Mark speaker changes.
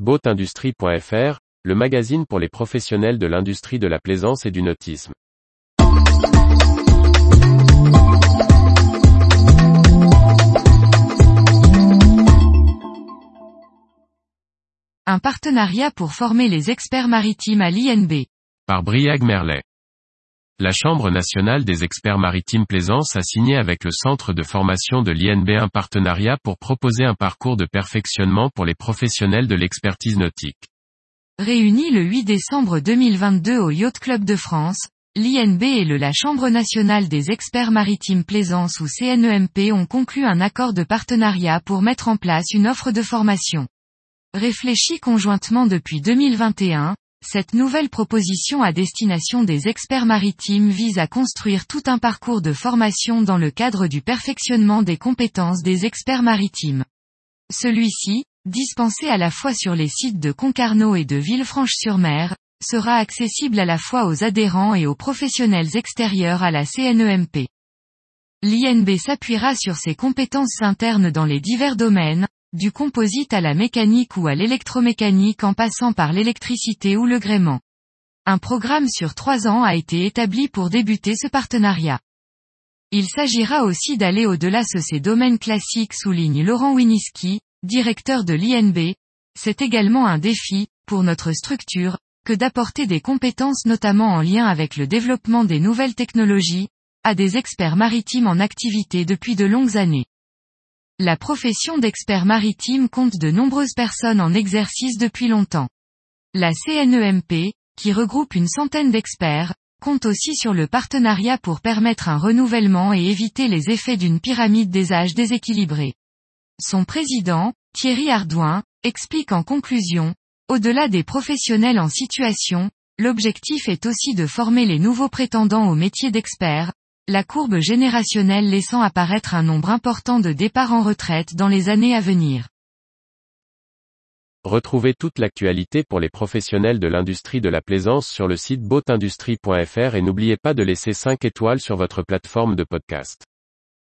Speaker 1: Boatindustrie.fr, le magazine pour les professionnels de l'industrie de la plaisance et du nautisme.
Speaker 2: Un partenariat pour former les experts maritimes à l'INB.
Speaker 1: Par Briag Merlet. La Chambre nationale des experts maritimes Plaisance a signé avec le centre de formation de l'INB un partenariat pour proposer un parcours de perfectionnement pour les professionnels de l'expertise nautique.
Speaker 2: Réunis le 8 décembre 2022 au Yacht Club de France, l'INB et le la Chambre nationale des experts maritimes Plaisance ou CNEMP ont conclu un accord de partenariat pour mettre en place une offre de formation. Réfléchie conjointement depuis 2021, cette nouvelle proposition à destination des experts maritimes vise à construire tout un parcours de formation dans le cadre du perfectionnement des compétences des experts maritimes. Celui-ci, dispensé à la fois sur les sites de Concarneau et de Villefranche-sur-Mer, sera accessible à la fois aux adhérents et aux professionnels extérieurs à la CNEMP. L'INB s'appuiera sur ses compétences internes dans les divers domaines, du composite à la mécanique ou à l'électromécanique en passant par l'électricité ou le gréement. Un programme sur trois ans a été établi pour débuter ce partenariat. Il s'agira aussi d'aller au-delà de ces domaines classiques souligne Laurent Winiski, directeur de l'INB. C'est également un défi, pour notre structure, que d'apporter des compétences notamment en lien avec le développement des nouvelles technologies, à des experts maritimes en activité depuis de longues années. La profession d'expert maritime compte de nombreuses personnes en exercice depuis longtemps. La CNEMP, qui regroupe une centaine d'experts, compte aussi sur le partenariat pour permettre un renouvellement et éviter les effets d'une pyramide des âges déséquilibrée. Son président, Thierry Ardouin, explique en conclusion, au-delà des professionnels en situation, l'objectif est aussi de former les nouveaux prétendants au métier d'expert, la courbe générationnelle laissant apparaître un nombre important de départs en retraite dans les années à venir.
Speaker 1: Retrouvez toute l'actualité pour les professionnels de l'industrie de la plaisance sur le site boatindustrie.fr et n'oubliez pas de laisser 5 étoiles sur votre plateforme de podcast.